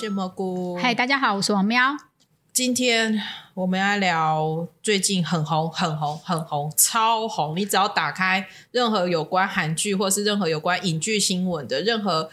是蘑菇。嗨，大家好，我是王喵。今天我们要聊最近很红、很红、很红、超红。你只要打开任何有关韩剧，或是任何有关影剧新闻的，任何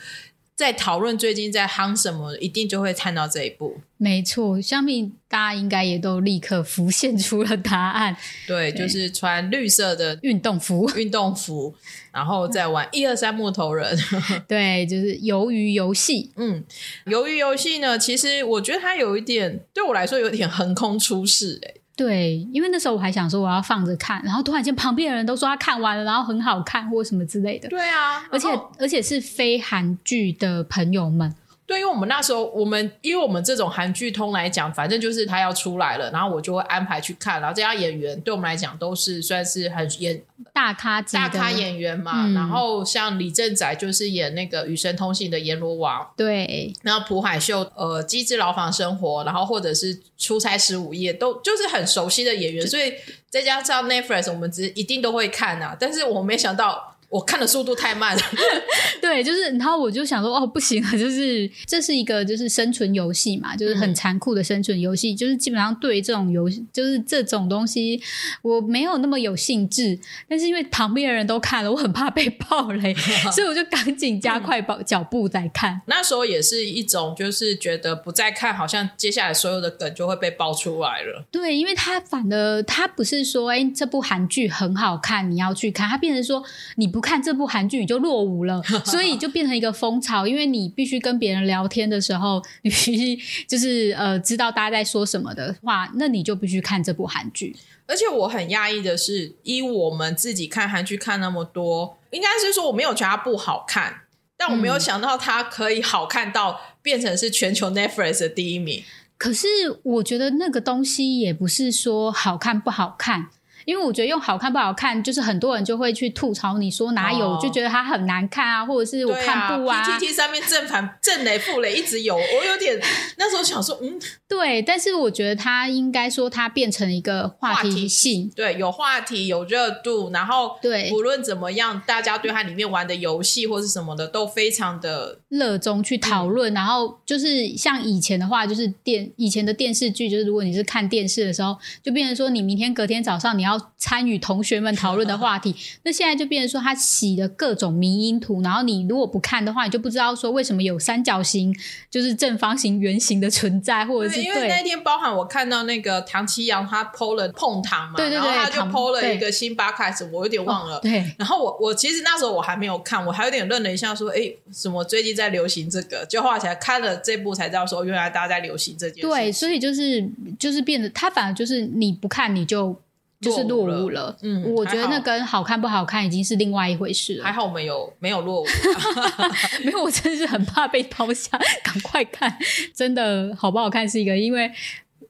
在讨论最近在夯什么，一定就会看到这一步。没错，相信大家应该也都立刻浮现出了答案。对，就是穿绿色的运动服，运动服，然后再玩一二三木头人。对，就是鱿鱼游戏。嗯，鱿鱼游戏呢，其实我觉得它有一点对我来说有点横空出世、欸。对，因为那时候我还想说我要放着看，然后突然间旁边的人都说他看完了，然后很好看或什么之类的。对啊，而且而且是非韩剧的朋友们。对，因为我们那时候，我们因为我们这种韩剧通来讲，反正就是他要出来了，然后我就会安排去看。然后这家演员对我们来讲都是算是很演大咖大咖演员嘛。嗯然后像李正宰就是演那个《与神同行》的阎罗王，对然后朴海秀呃《机智牢房生活》，然后或者是《出差十五夜》，都就是很熟悉的演员，所以再加上 Netflix，我们只一定都会看啊。但是我没想到。我看的速度太慢了，对，就是然后我就想说哦不行了，就是这是一个就是生存游戏嘛，就是很残酷的生存游戏，就是基本上对这种游戏就是这种东西我没有那么有兴致，但是因为旁边的人都看了，我很怕被爆雷，所以我就赶紧加快脚脚步在看。那时候也是一种，就是觉得不再看，好像接下来所有的梗就会被爆出来了。对，因为他反而他不是说，哎，这部韩剧很好看，你要去看，他变成说你不看这部韩剧你就落伍了，所以就变成一个风潮，因为你必须跟别人聊天的时候，你必须就是呃知道大家在说什么的话，那你就必须看这部韩剧。而且我很讶异的是，依我们自己看韩剧看那么多，应该是说我没有觉得它不好看，但我没有想到它可以好看到变成是全球 Netflix 的第一名。可是我觉得那个东西也不是说好看不好看。因为我觉得用好看不好看，就是很多人就会去吐槽你说哪有，哦。就觉得它很难看啊，或者是我看不完、PTT 上面正反正雷负雷一直有，我有点 那时候想说，嗯，对，但是我觉得它应该说它变成一个话题性，对，有话题，有热度，然后对。无论怎么样，大家对它里面玩的游戏或是什么的都非常的热衷去讨论，然后就是像以前的话，就是电以前的电视剧，就是如果你是看电视的时候，就变成说你明天隔天早上你要参与同学们讨论的话题，那现在就变成说他洗了各种迷因图，然后你如果不看的话，你就不知道说为什么有三角形、就是正方形、圆形的存在，或者是对，因为那天包含我看到那个唐奇阳他 PO 了碰糖嘛，对对对然后他就糖 PO 了一个星巴克什么，我有点忘了。对。然后我我其实那时候我还没有看，我还有点愣了一下，说，哎，什么最近在流行这个？就后来才看了这部才知道说，原来大家在流行这件事。对，所以就是就是变得，他反而就是你不看你就就是落落伍伍了。嗯我觉得那跟好看不好看已经是另外一回事了还。好我们有没有落伍？没有，我真是很怕被抛下，赶快看。真的好不好看是一个，因为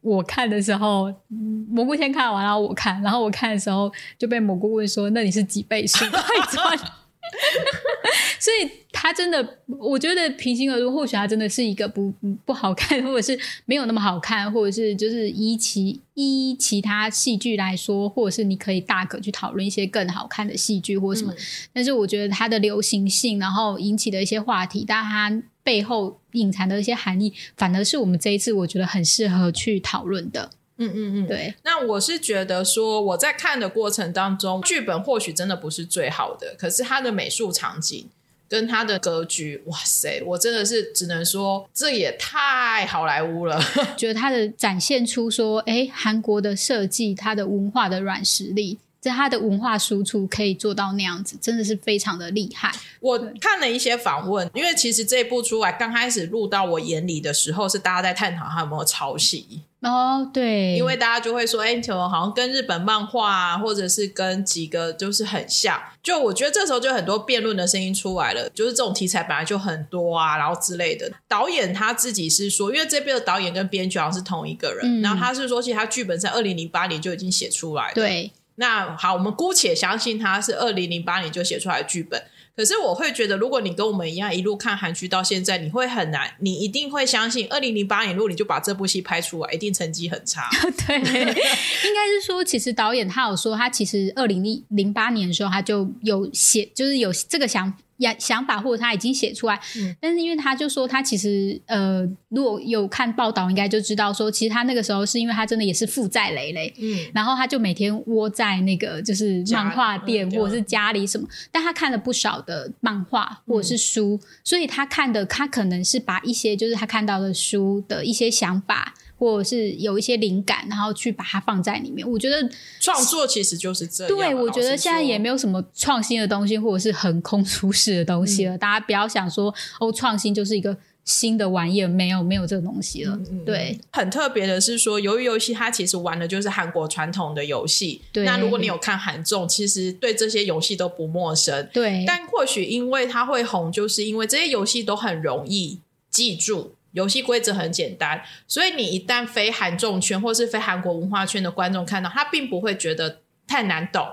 我看的时候，嗯蘑菇先看完，然后我看，然后我看的时候就被蘑菇问说：“那你是几倍速？” 快转。所以他真的，我觉得平心而论，或许他真的是一个不不不好看，或者是没有那么好看，或者是就是依其依其他戏剧来说，或者是你可以大可去讨论一些更好看的戏剧或什么。但是我觉得它的流行性，然后引起的一些话题，但它背后隐藏的一些含义，反而是我们这一次我觉得很适合去讨论的。嗯嗯嗯，对，那我是觉得说，我在看的过程当中，剧本或许真的不是最好的，可是它的美术场景跟它的格局，哇塞，我真的是只能说，这也太好莱坞了。觉得它的展现出说，哎，韩国的设计，它的文化的软实力。在他的文化输出可以做到那样子，真的是非常的厉害。我看了一些访问，因为其实这一部出来刚开始录到我眼里的时候，是大家在探讨他有没有抄袭。哦，对，因为大家就会说，哎、怎么好像跟日本漫画啊，或者是跟几个就是很像。就我觉得这时候就很多辩论的声音出来了，就是这种题材本来就很多啊，然后之类的。导演他自己是说，因为这边的导演跟编剧好像是同一个人，嗯然后他是说，其实他剧本在二零零八年就已经写出来了。对，那好，我们姑且相信他是二零零八年就写出来的剧本。可是我会觉得，如果你跟我们一样一路看韩剧到现在，你会很难，你一定会相信，二零零八年如果你就把这部戏拍出来，一定成绩很差。对，应该是说，其实导演他有说，他其实二零零八年的时候他就有写，就是有这个想呀想法，或者他已经写出来。嗯但是因为他就说他其实呃，如果有看报道，应该就知道说，其实他那个时候是因为他真的也是负债累累，嗯，然后他就每天窝在那个就是漫画店嗯或者是家里什么，但他看了不少的漫画或者是书，所以他看的他可能是把一些就是他看到的书的一些想法。或者是有一些灵感，然后去把它放在里面。我觉得，创作其实就是这样啊。对我觉得现在也没有。什么创新的东西，或者是横空出世的东西了。嗯大家不要想说哦，创新就是一个新的玩意儿，没有没有这个东西了。嗯对，很特别的是说，鱿鱼游戏它其实玩的就是韩国传统的游戏。对那如果你有看韩综，其实对这些游戏都不陌生。对，但或许因为它会红，就是因为这些游戏都很容易记住，游戏规则很简单，所以你一旦非韩众圈或是非韩国文化圈的观众看到，他并不会觉得太难懂。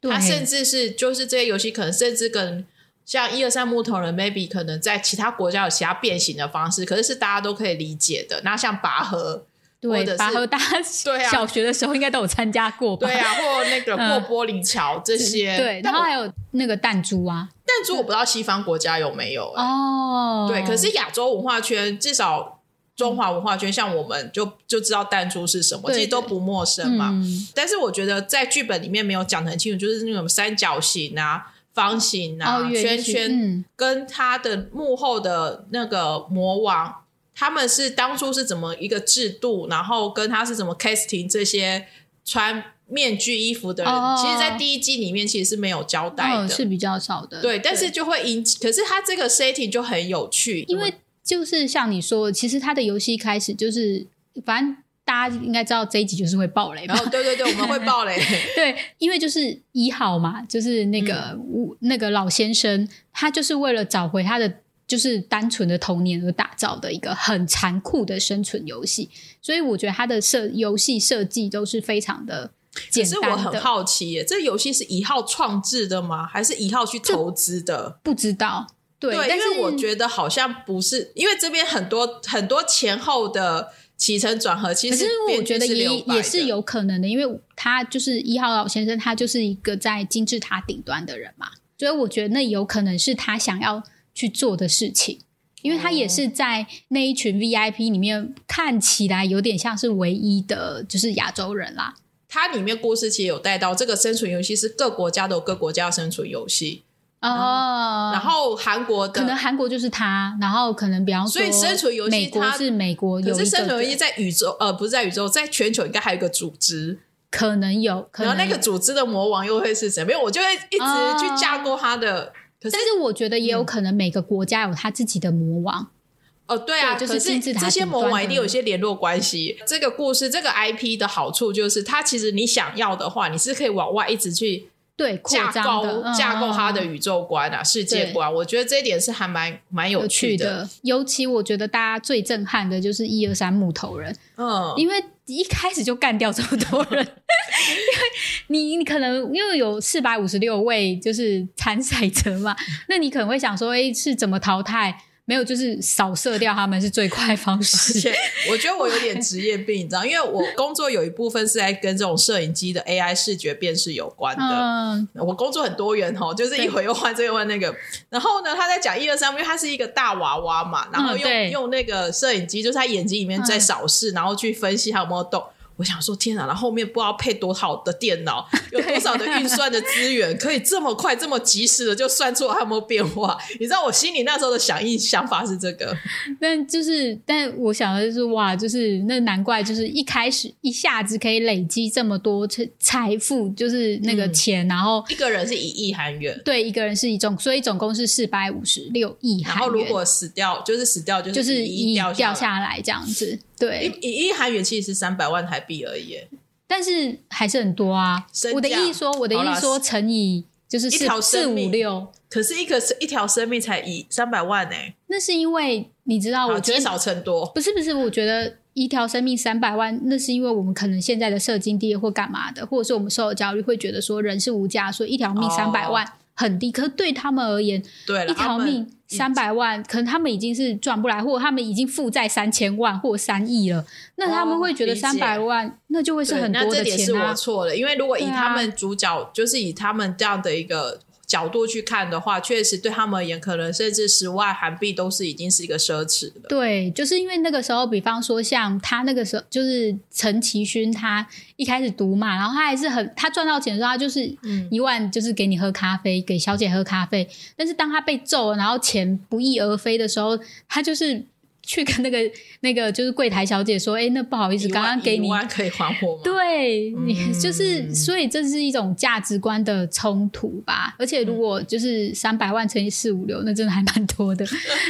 对他甚至是就是这些游戏可能甚至跟像一二三木头人，maybe 可能在其他国家有其他变形的方式，可是是大家都可以理解的。那像拔河，对，是拔河大家 对啊小学的时候应该都有参加过吧？对啊，或那个过玻璃桥这些，对，然后还有那个弹珠啊，弹珠我不知道西方国家有没有、欸哦，对，可是亚洲文化圈至少中华文化圈，像我们就就知道弹珠是什么，这些都不陌生嘛。嗯但是我觉得在剧本里面没有讲得很清楚，就是那种三角形啊、方形啊、圈圈，嗯跟他的幕后的那个魔王，他们是当初是怎么一个制度，然后跟他是怎么 casting 这些穿面具衣服的人，哦其实，在第一季里面其实是没有交代的。哦是比较少的，对，但是就会引起，可是他这个 setting 就很有趣，因为就是像你说的，其实他的游戏一开始就是，反正大家应该知道这一集就是会爆雷嘛然。后对对对，我们会爆雷，对，因为就是一号嘛，就是那个、嗯。那个老先生，他就是为了找回他的就是单纯的童年而打造的一个很残酷的生存游戏，所以我觉得他的设游戏设计都是非常的可简是我很。好奇耶，这游戏是一号创制的吗？还是一号去投资的？不知道，对，对，但是因为我觉得好像不是，因为这边很多很多前后的起承转合，其实是我觉得也也是有可能的，因为他就是一号老先生，他就是一个在金字塔顶端的人嘛，所以我觉得那有可能是他想要去做的事情，因为他也是在那一群 VIP 里面看起来有点像是唯一的，就是亚洲人啦。它里面故事其实有带到这个生存游戏是各国家都有各国家的生存游戏，哦，然后韩国的可能韩国就是他，然后可能比方说，所以生存游戏它美国是美国有可是生存游戏在宇宙呃不是在宇宙，在全球应该还有一个组织，可能有，可能然后那个组织的魔王又会是谁？没有，我就会一直去架构他的。可是但是我觉得也有可能每个国家有他自己的魔王。哦，对啊，对就是可是金字塔这些魔王一定有一些联络关系。这个故事，这个 IP 的好处就是，它其实你想要的话，你是可以往外一直去对，扩架构架构它的嗯宇宙观啊、世界观。我觉得这一点是还蛮蛮有有趣。的。尤其我觉得大家最震撼的就是一二三木头人，嗯，因为一开始就干掉这么多人，因为你你可能因为有四百五十六位就是参赛者嘛，那你可能会想说，哎，是怎么淘汰？没有，就是扫射掉他们是最快方而式。且我觉得我有点职业病，你知道，因为我工作有一部分是在跟这种摄影机的 AI 视觉辨识有关的。嗯，我工作很多元哦，就是一会又换这个换那个。然后呢，他在讲一二三，因为他是一个大娃娃嘛，然后用、嗯用那个摄影机，就是他眼睛里面在扫视，然后去分析他有没有动。我想说，天哪！然后后面不知道配多好的电脑，有多少的运算的资源，可以这么快、这么及时的就算出他有没有变化。你知道我心里那时候的想意想法是这个，但就是，但我想的就是，哇，就是那难怪，就是一开始一下子可以累积这么多财财富，就是那个嗯钱，然后一个人是一亿韩元，对一个人是一种，所以总共是四百五十六亿然韩元。然后如果死掉，就是死掉就就是一亿掉。下来这样子，对，一一亿韩元其实是三百万台币而已耶，但是还是很多啊。我的意思说，我的意思说乘以就是四四五六，可是一个是一条生命才一三百万呢、那是因为你知道，我觉得积少成多。不是不是，我觉得一条生命三百万，那是因为我们可能现在的社经地位或干嘛的，或者是我们受的教育会觉得说人是无价，所以一条命哦三百万很低。可是对他们而言，对了，一条命三百万，可能他们已经是赚不来，或者他们已经负债三千万或三亿了，那他们会觉得三百万那就会是很多的那这点是钱啊。我错了，因为如果以他们主角，就是以他们这样的一个角度去看的话，确实对他们而言，可能甚至十万韩币都是已经是一个奢侈了。对，就是因为那个时候，比方说像他那个时候，就是陈其勋，他一开始读嘛，然后他还是很，他赚到钱的时候，他就是一万，就是给你喝咖啡，给小姐喝咖啡。但是当他被揍，然后钱不翼而飞的时候，他就是。去跟那个那个就是柜台小姐说，哎，那不好意思，刚刚给你可以还我吗？对你就是，所以这是一种价值观的冲突吧。而且如果就是三百万乘以四五六，那真的还蛮多的。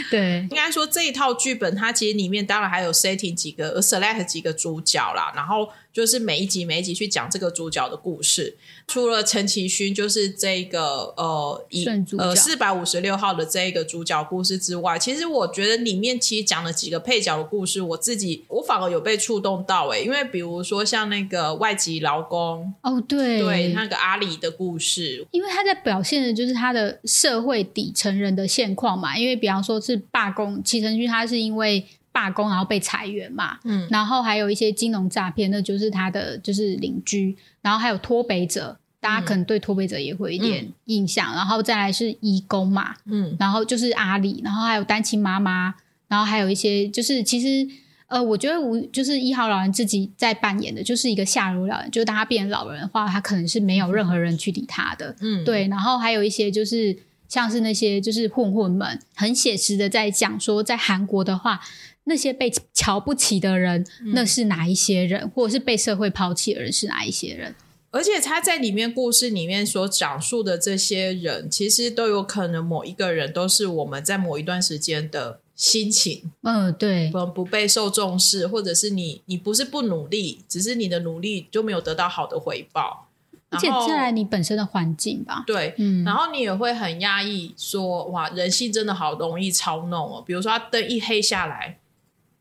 对，应该说这一套剧本，它其实里面当然还有 setting 几个 select 几个主角啦，然后。就是每一集每一集去讲这个主角的故事，除了陈其勋就是这个呃以呃四百五十六号的这一个主角故事之外，其实我觉得里面其实讲了几个配角的故事，我自己我反而有被触动到诶，因为比如说像那个外籍劳工哦，对对，那个阿里的故事，因为他在表现的就是他的社会底层人的现况嘛，因为比方说是罢工，齐成勋他是因为。罢工，然后被裁员嘛，嗯，然后还有一些金融诈骗，那就是他的就是邻居，然后还有脱北者，大家可能对脱北者也会一点印象，然后再来是义工嘛，嗯，然后就是阿里，然后还有单亲妈妈，然后还有一些就是其实呃，我觉得我就是一号老人自己在扮演的就是一个下流老人，就是当他变成老人的话，他可能是没有任何人去理他的，嗯，对，然后还有一些就是像是那些就是混混们，很写实的在讲说，在韩国的话。那些被瞧不起的人，那是哪一些人？或者是被社会抛弃的人是哪一些人？而且他在里面故事里面所讲述的这些人，其实都有可能某一个人都是我们在某一段时间的心情。嗯，对，不不被受重视，或者是你你不是不努力，只是你的努力就没有得到好的回报。而且再来你本身的环境吧，对，嗯，然后你也会很压抑，说哇，人性真的好容易操弄哦。比如说，他灯一黑下来。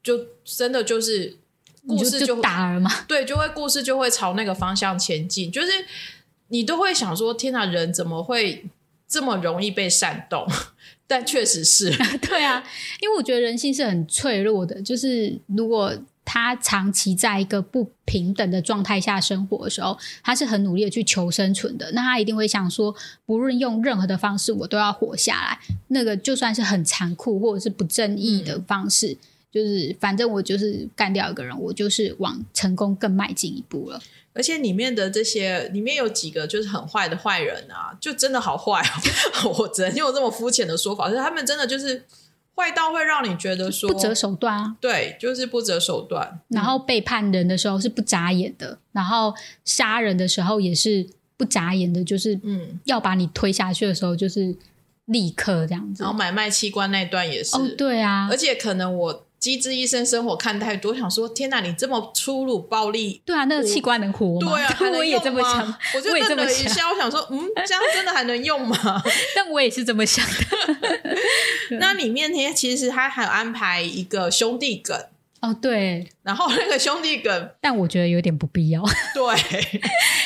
就真的就是故事就打了嘛？对，就会故事就会朝那个方向前进。就是你都会想说：天哪，人怎么会这么容易被煽动？但确实是，对啊，因为我觉得人性是很脆弱的。就是如果他长期在一个不平等的状态下生活的时候，他是很努力的去求生存的。那他一定会想说：不论用任何的方式，我都要活下来。那个就算是很残酷或者是不正义的方式。就是，反正我就是干掉一个人，我就是往成功更迈进一步了。而且里面的这些，里面有几个就是很坏的坏人啊，就真的好坏哦。我只能用这么肤浅的说法，就是他们真的就是坏到会让你觉得说不择手段啊。对，就是不择手段。然后背叛人的时候是不眨眼的，然后杀人的时候也是不眨眼的，就是嗯，要把你推下去的时候就是立刻这样子。然后买卖器官那段也是，哦，对啊，而且可能我。机智医生生活看太多，想说天哪，你这么粗鲁暴力，对啊，那个器官能活吗？对啊，我也这么想，我就愣了一下，我想说，嗯，这样真的还能用吗？但我也是这么想的。那里面呢，其实他还有安排一个兄弟梗。哦，对，然后那个兄弟梗，但我觉得有点不必要。对，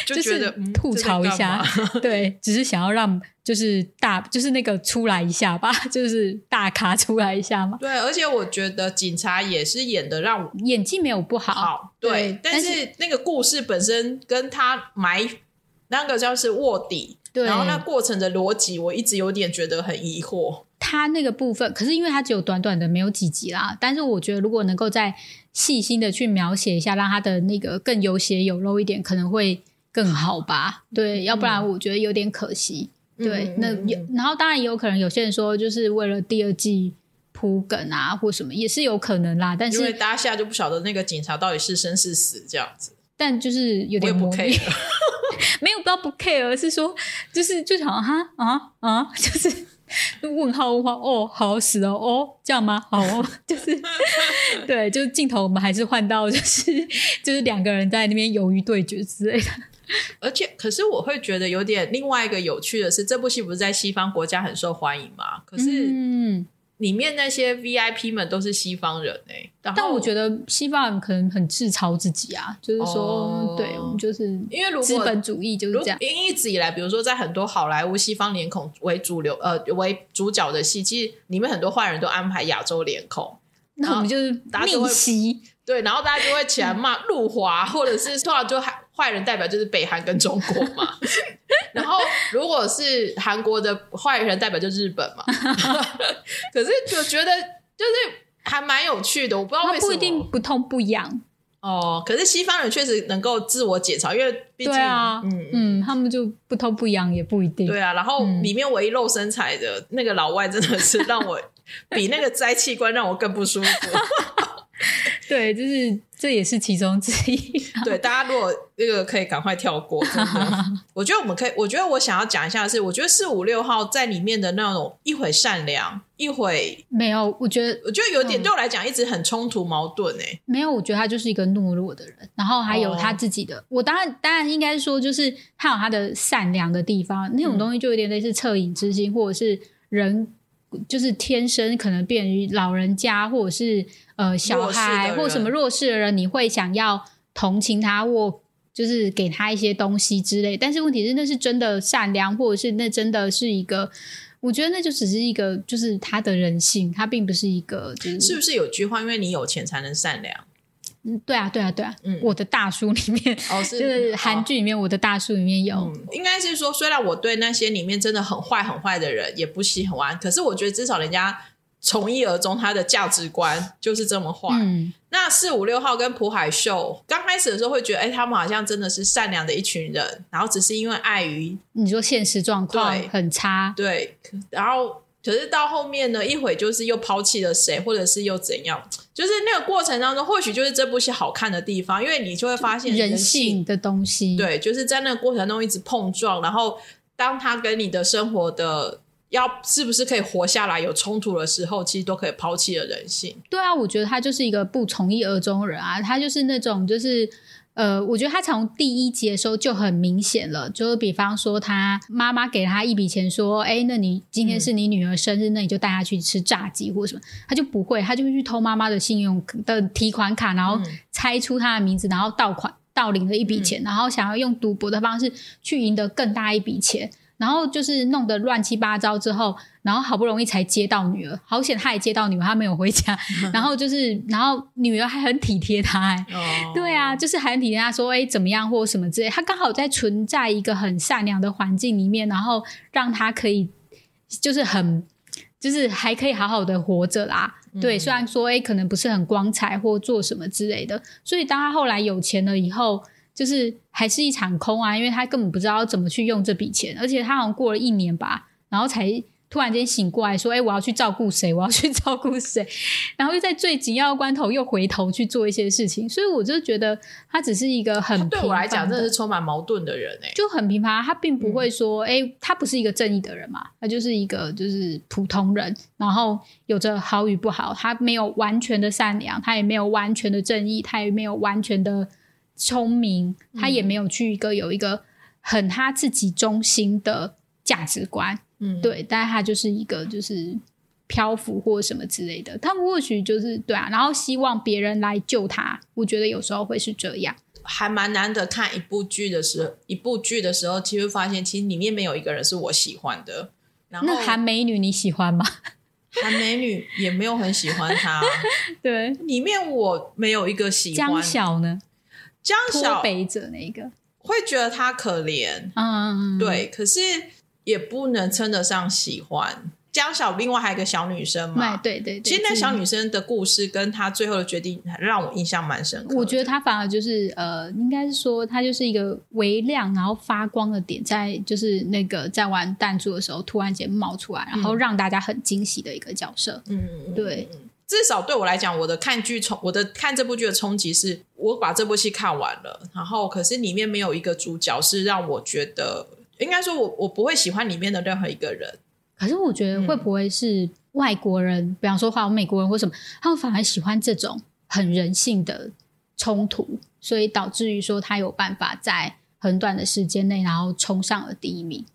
就觉得吐槽一下，对，只是想要让就是大就是那个出来一下吧，就是大咖出来一下嘛。对，而且我觉得警察也是演的让我演技没有不好，对，但是那个故事本身跟他埋那个叫是卧底，然后那过程的逻辑，我一直有点觉得很疑惑。他那个部分，可是因为他只有短短的没有几集啦，但是我觉得如果能够再细心的去描写一下，让他的那个更有血有肉一点，可能会更好吧？对，要不然我觉得有点可惜。对，那然后当然也有可能有些人说，就是为了第二季铺梗啊，或什么也是有可能啦。但是因为大家现在就不晓得那个警察到底是生是死这样子，但就是有点不 care，没有不要不 care，是说就是就想哈啊啊，就是。问号问号哦，好死哦哦，这样吗？好哦，就是 对，就是镜头我们还是换到就是就是两个人在那边鱿鱼对决之类的。而且，可是我会觉得有点另外一个有趣的是，这部戏不是在西方国家很受欢迎吗？可是，嗯。里面那些 VIP 们都是西方人哎，但我觉得西方人可能很自嘲自己啊，就是说，对，我们就是因为资本主义就是这样。因为一直以来，比如说在很多好莱坞西方脸孔为主流呃为主角的戏，其实里面很多坏人都安排亚洲脸孔，那我们就是逆袭，对，然后大家就会起来骂 陆华，或者是突然就坏坏人代表就是北韩跟中国嘛，然后如果是韩国的坏人，代表就日本嘛。可是就觉得就是还蛮有趣的，我不知道为什么不一定不痛不痒。哦，可是西方人确实能够自我解嘲，因为毕竟，嗯嗯，他们就不痛不痒也不一定。对啊，然后里面唯一露身材的那个老外，真的是让我 比那个摘器官让我更不舒服。对，就是这也是其中之一。对，大家如果那个可以赶快跳过。我觉得我们可以，我觉得我想要讲一下的是，我觉得四五六号在里面的那种一会善良，一会没有。我觉得，我觉得有点对我来讲一直很冲突矛盾诶。没有，我觉得他就是一个懦弱的人，然后还有他自己的。我当然当然应该说，就是他有他的善良的地方，那种东西就有点类似恻隐之心，或者是人就是天生可能便于老人家，或者是。呃，小孩或什么弱势的人，你会想要同情他，或就是给他一些东西之类。但是问题是，那是真的善良，或者是那真的是一个？我觉得那就只是一个，就是他的人性，他并不是一个。就是是不是有句话，因为你有钱才能善良？嗯，对啊，对啊，对啊。嗯，我的大叔里面哦，是韩剧里面我的大叔里面有，应该是说，虽然我对那些里面真的很坏很坏的人也不喜欢，可是我觉得至少人家。从一而终，他的价值观就是这么坏。嗯那四五六号跟朴海秀刚开始的时候会觉得，哎，他们好像真的是善良的一群人，然后只是因为碍于你说现实状况很差，对。然后可是到后面呢，一会就是又抛弃了谁，或者是又怎样？就是那个过程当中，或许就是这部戏好看的地方，因为你就会发现人性的东西。对，就是在那个过程中一直碰撞，然后当他跟你的生活的。要是不是可以活下来？有冲突的时候，其实都可以抛弃了人性。对啊，我觉得他就是一个不从一而终人啊。他就是那种，就是呃，我觉得他从第一集的时候就很明显了。就是比方说，他妈妈给了他一笔钱，说：“哎，那你今天是你女儿生日，那你就带她去吃炸鸡或什么。”他就不会，他就会去偷妈妈的信用的提款卡，然后猜出她的名字，然后盗款盗领了一笔钱，然后想要用赌博的方式去赢得更大一笔钱。然后就是弄得乱七八糟之后，然后好不容易才接到女儿，好险他也接到女儿，他没有回家。然后就是，然后女儿还很体贴他，哎，对啊，就是还很体贴他，说哎怎么样或什么之类。他刚好在存在一个很善良的环境里面，然后让他可以就是很就是还可以好好的活着啦。对，虽然说哎可能不是很光彩或做什么之类的，所以当他后来有钱了以后。就是还是一场空啊，因为他根本不知道怎么去用这笔钱，而且他好像过了一年吧，然后才突然间醒过来，说：“哎，我要去照顾谁？我要去照顾谁？” 然后又在最紧要关头又回头去做一些事情，所以我就觉得他只是一个很对我来讲，真的是充满矛盾的人哎，就很平凡。他并不会说：“哎，他不是一个正义的人嘛，他就是一个就是普通人，然后有着好与不好，他没有完全的善良，他也没有完全的正义，他也没有完全的。”聪明，他也没有去一个有一个很他自己中心的价值观，嗯，对，但是他就是一个就是漂浮或什么之类的，他们或许就是对啊，然后希望别人来救他，我觉得有时候会是这样，还蛮难得看一部剧的时候，一部剧的时候，其实发现其实里面没有一个人是我喜欢的。那韩美女你喜欢吗？韩美女也没有很喜欢她，对，里面我没有一个喜欢。江晓呢？江小北者那个会觉得他可怜，嗯，对，可是也不能称得上喜欢江小。另外还有一个小女生嘛，对对，其实那小女生的故事跟她最后的决定让我印象蛮深刻。我觉得她反而就是呃，应该是说她就是一个微亮然后发光的点，在就是那个在玩弹珠的时候突然间冒出来，然后让大家很惊喜的一个角色。嗯，对。至少对我来讲，我的看剧冲，我的看这部剧的冲击是，我把这部戏看完了，然后可是里面没有一个主角是让我觉得，应该说我我不会喜欢里面的任何一个人。可是我觉得会不会是外国人，比方说好美国人或什么，他们反而喜欢这种很人性的冲突，所以导致于说他有办法在很短的时间内，然后冲上了第一名。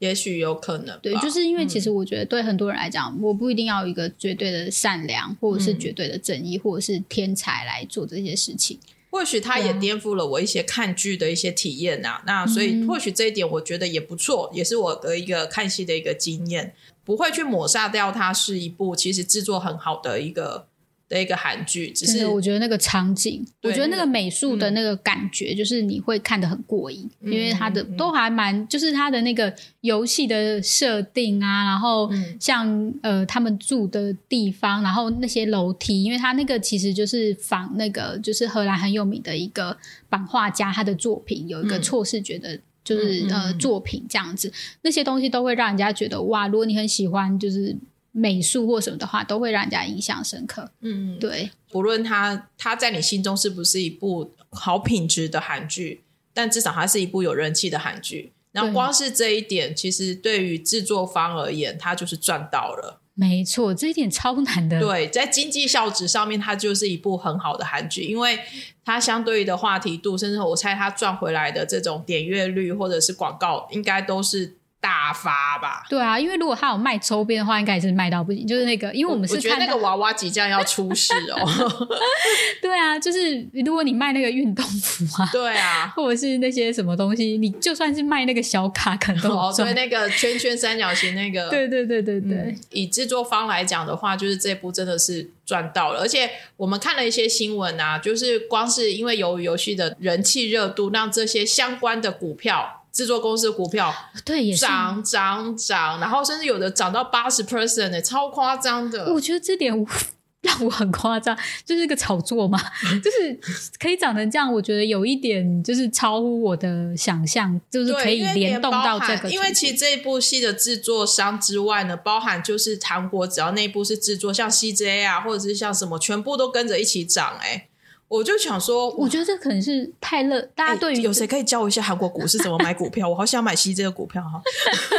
也许有可能，对，就是因为其实我觉得对很多人来讲，我不一定要一个绝对的善良，或者是绝对的正义，或者是天才来做这些事情。或许他也颠覆了我一些看剧的一些体验呐。那所以或许这一点我觉得也不错，也是我的一个看戏的一个经验，不会去抹杀掉它是一部其实制作很好的一个的一个韩剧，只是，我觉得那个场景，我对觉得那个美术的那个感觉，就是你会看得很过瘾，嗯因为它的都还蛮，就是它的那个游戏的设定啊，然后嗯像呃他们住的地方，然后那些楼梯，因为它那个其实就是仿那个就是荷兰很有名的一个版画家他的作品，有一个嗯。错视觉的。就是呃嗯。作品这样子，那些东西都会让人家觉得哇，如果你很喜欢就是美术或什么的话，都会让人家印象深刻。嗯，对，不论它它在你心中是不是一部好品质的韩剧，但至少它是一部有人气的韩剧。然后光是这一点，其实对于制作方而言，它就是赚到了。没错，这一点超难的。对，在经济效值上面，它就是一部很好的韩剧，因为它相对于的话题度，甚至我猜它赚回来的这种点阅率或者是广告，应该都是大发吧。对啊，因为如果他有卖周边的话，应该也是卖到不行。就是那个，因为我们是我觉得看，那个娃娃即将要出世哦。对啊，就是如果你卖那个运动服啊，对啊，或者是那些什么东西，你就算是卖那个小卡，可能都哦，对，有赚。那个圈圈三角形那个，对对对对对，嗯以制作方来讲的话，就是这部真的是赚到了，而且我们看了一些新闻啊，就是光是因为由于游戏的人气热度，让这些相关的股票。制作公司的股票对也是。涨涨涨，然后甚至有的涨到八十 percent 呢，超夸张的。我觉得这点我 让我很夸张，就是个炒作嘛，就是可以长成这样。我觉得有一点就是超乎我的想象，就是，可以联动到这个。因为其实这一部戏的制作商之外呢，包含就是韩国只要那一部是制作，像 CJ 啊，或者是像什么，全部都跟着一起涨。哎，我就想说，我觉得这可能是太乐，大家哎对于有谁可以教我一下韩国股市怎么买股票？我好想买 CJ 的股票哈。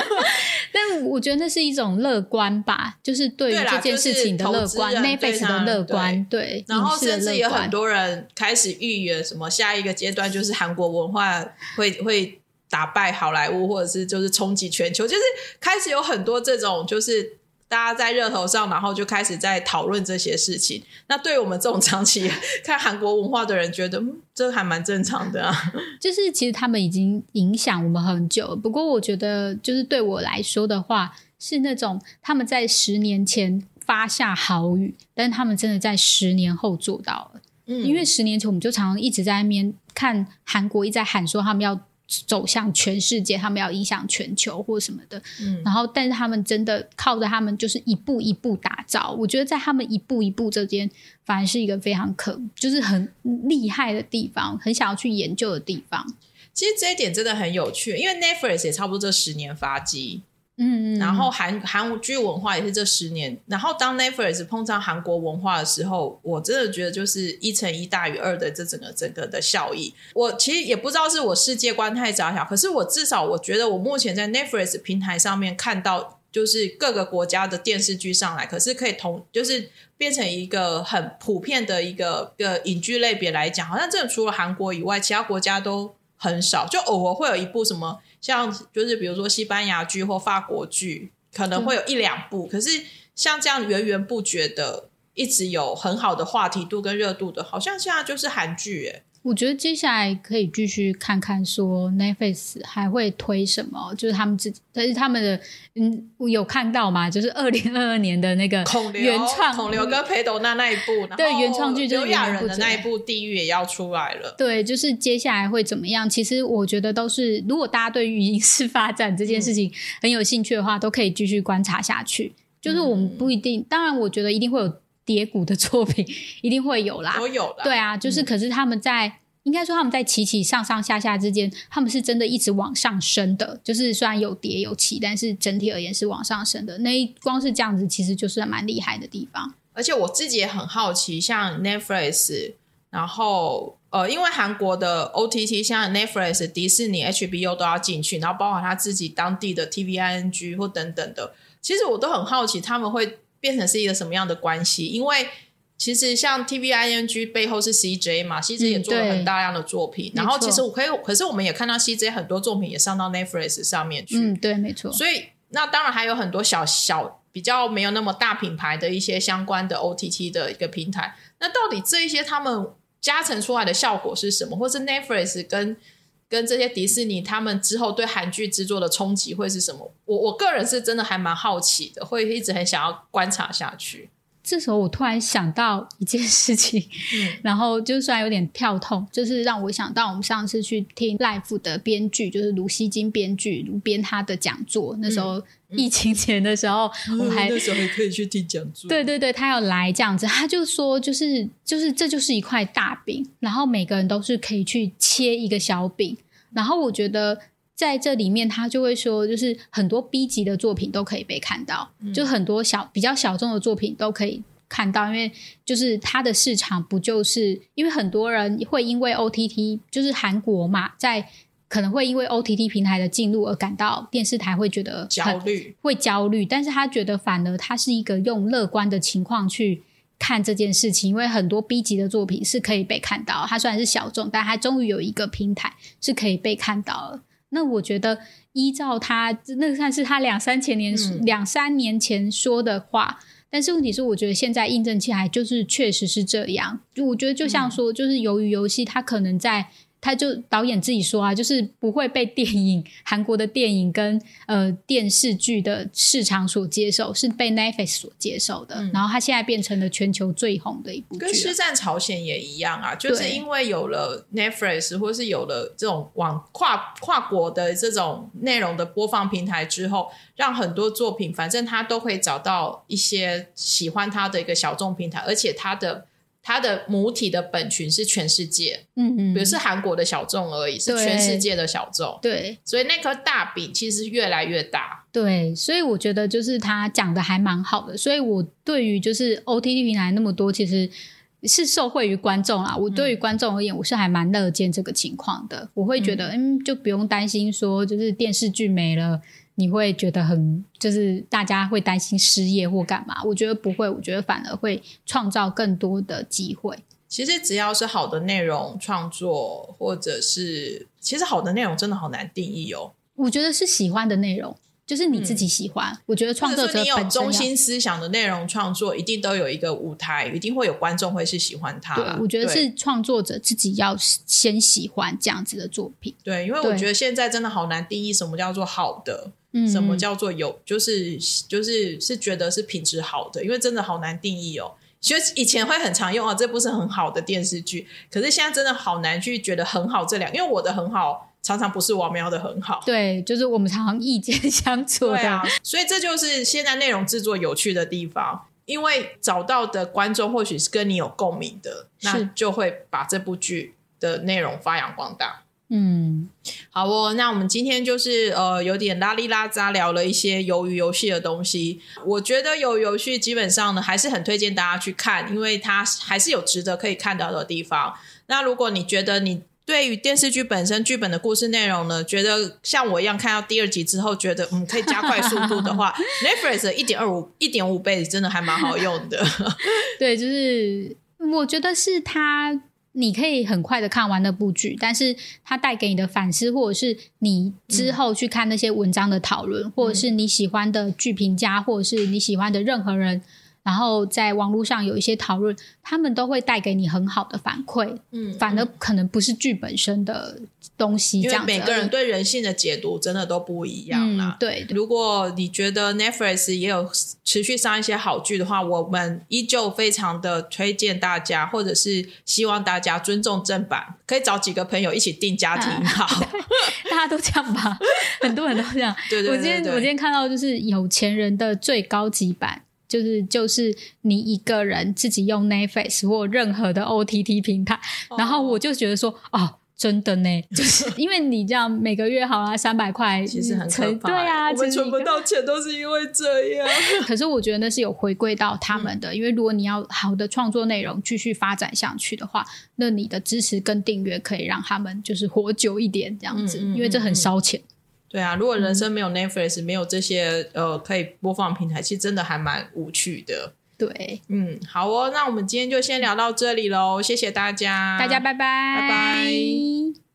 但我觉得那是一种乐观吧，就是对于这件事情的乐观就是投资人对，Netflix 的乐观，对，然后甚至有很多人开始预言什么下一个阶段就是韩国文化会会打败好莱坞，或者是就是冲击全球，就是开始有很多这种就是。大家在热头上，然后就开始在讨论这些事情。那对于我们这种长期 看韩国文化的人，觉得嗯，这还蛮正常的啊。就是其实他们已经影响我们很久了。不过我觉得，就是对我来说的话，是那种他们在十年前发下豪语，但是他们真的在十年后做到了。嗯因为十年前我们就常常一直在那边看韩国一直在喊说他们要走向全世界，他们要影响全球或什么的。嗯然后，但是他们真的靠着他们就是一步一步打造。我觉得在他们一步一步这间，反而是一个非常可就是很厉害的地方，很想要去研究的地方。其实这一点真的很有趣，因为 Netflix 也差不多这十年发迹，嗯，然后韩韩剧文化也是这十年，然后当 Netflix 碰上韩国文化的时候，我真的觉得就是一乘一大于二的这整个整个的效益。我其实也不知道是我世界观太窄小，可是我至少我觉得我目前在 Netflix 平台上面看到。就是各个国家的电视剧上来，可是可以同就是变成一个很普遍的一个一个影剧类别来讲，好像真的除了韩国以外，其他国家都很少，就偶尔会有一部什么像就是比如说西班牙剧或法国剧，可能会有一两部，可是像这样源源不绝的，一直有很好的话题度跟热度的，好像现在就是韩剧哎。我觉得接下来可以继续看看，说 Netflix 还会推什么，就是他们自己，但是他们的嗯，我有看到嘛，就是二零二二年的那个孔刘原创孔刘跟裴斗娜那一部，对原创剧就是刘亚源源不绝仁的那一部《地狱》也要出来了。对，就是接下来会怎么样？其实我觉得都是，如果大家对于影视发展这件事情很有兴趣的话，都可以继续观察下去。就是我们不一定，当然我觉得一定会有跌谷的作品，一定会有啦。都有啦，对啊，就是可是他们在。应该说他们在起起上上下下之间，他们是真的一直往上升的。就是虽然有跌有起，但是整体而言是往上升的。那一光是这样子，其实就是蛮厉害的地方。而且我自己也很好奇，像 Netflix，然后呃，因为韩国的 OTT 像 Netflix、迪士尼、HBO 都要进去，然后包括他自己当地的 TVING 或等等的，其实我都很好奇他们会变成是一个什么样的关系，因为。其实像 TVING 背后是 CJ 嘛，CJ 也做了很大量的作品，然后其实我可以，可是我们也看到 CJ 很多作品也上到 Netflix 上面去，嗯，对，没错。所以那当然还有很多小小比较没有那么大品牌的一些相关的 OTT 的一个平台。那到底这一些他们加成出来的效果是什么？或是 Netflix 跟跟这些迪士尼他们之后对韩剧制作的冲击会是什么？我我个人是真的还蛮好奇的，会一直很想要观察下去。这时候我突然想到一件事情，嗯 然后就虽然有点跳痛，就是让我想到我们上次去听 Life 的编剧，就是卢锡金编剧卢编他的讲座，那时候疫情前的时候，我们还那时候还可以去听讲座，对对对，他要来这样子，他就说就是就是这就是一块大饼，然后每个人都是可以去切一个小饼，然后我觉得在这里面他就会说，就是很多 B 级的作品都可以被看到，就很多小比较小众的作品都可以。看到，因为就是它的市场不就是因为很多人会因为 OTT 就是韩国嘛，在可能会因为 OTT 平台的进入而感到电视台会觉得焦虑，会焦虑，但是他觉得反而他是一个用乐观的情况去看这件事情，因为很多 B 级的作品是可以被看到，它虽然是小众，但它终于有一个平台是可以被看到了。那我觉得依照他那算是他两三千年嗯两、三年前说的话。但是问题是，我觉得现在印证起来就是确实是这样。就我觉得就像说，就是由于游戏，它可能在他就导演自己说啊，就是不会被电影 韩国的电影跟呃电视剧的市场所接受，是被 Netflix 所接受的。然后他现在变成了全球最红的一部剧。跟师战朝鲜也一样啊，就是因为有了 Netflix 或是有了这种网跨跨国的这种内容的播放平台之后，让很多作品，反正他都会找到一些喜欢他的一个小众平台，而且他的他的母体的本群是全世界，嗯嗯，比如是韩国的小众而已，是全世界的小众，对所以那颗大饼其实越来越大。对，所以我觉得就是他讲的还蛮好的。所以我对于就是 OTT 平台那么多，其实。是受惠于观众啊，我对于观众而言，我是还蛮乐见这个情况的。我会觉得，嗯就不用担心说，就是电视剧没了，你会觉得很，就是大家会担心失业或干嘛？我觉得不会，我觉得反而会创造更多的机会。其实只要是好的内容创作，或者是其实好的内容真的好难定义哦。我觉得是喜欢的内容，就是你自己喜欢。我觉得创作者有中心思想的内容创作，一定都有一个舞台，一定会有观众会是喜欢它对。，我觉得是创作者自己要先喜欢这样子的作品。对，因为我觉得现在真的好难定义什么叫做好的，嗯，什么叫做有，就是就是是觉得是品质好的，因为真的好难定义哦。其实以前会很常用啊，这部是很好的电视剧，可是现在真的好难去觉得很好这两，因为我的很好常常不是我瞄的很好。对，就是我们常常意见相左的。对啊，所以这就是现在内容制作有趣的地方，因为找到的观众或许是跟你有共鸣的，那就会把这部剧的内容发扬光大。嗯，好哦，那我们今天就是呃有点拉里拉扎聊了一些鱿鱼游戏的东西。我觉得鱿鱼游戏基本上呢还是很推荐大家去看，因为它还是有值得可以看到的地方。那如果你觉得你对于电视剧本身剧本的故事内容呢，觉得像我一样看到第二集之后，觉得嗯可以加快速度的话，Netflix 的一点二五一点五倍真的还蛮好用的。对，就是我觉得是它，你可以很快的看完那部剧，但是它带给你的反思，或者是你之后去看那些文章的讨论，或者是你喜欢的剧评家，或者是你喜欢的任何人。然后在网络上有一些讨论，他们都会带给你很好的反馈，嗯，反而可能不是剧本身的东西，这样子每个人对人性的解读真的都不一样嗯啦。对如果你觉得 Netflix 也有持续上一些好剧的话，我们依旧非常的推荐大家，或者是希望大家尊重正版，可以找几个朋友一起订家庭号。大家都这样吧，很多人都这样。对对对我今天我今天看到就是有钱人的最高级版，就是就是你一个人自己用 Netflix 或任何的 OTT 平台，然后我就觉得说哦。真的呢，就是 因为你这样每个月好啦三百块，其实很可怕，才对啊，我存不到钱都是因为这样。可是我觉得那是有回归到他们嗯的，因为如果你要好的创作内容继续发展下去的话，那你的支持跟订阅可以让他们就是活久一点这样子，嗯嗯因为这很烧钱。对啊，如果人生没有 Netflix，、没有这些呃可以播放平台，其实真的还蛮无趣的。对，嗯，好哦，那我们今天就先聊到这里喽，谢谢大家，大家拜拜，拜拜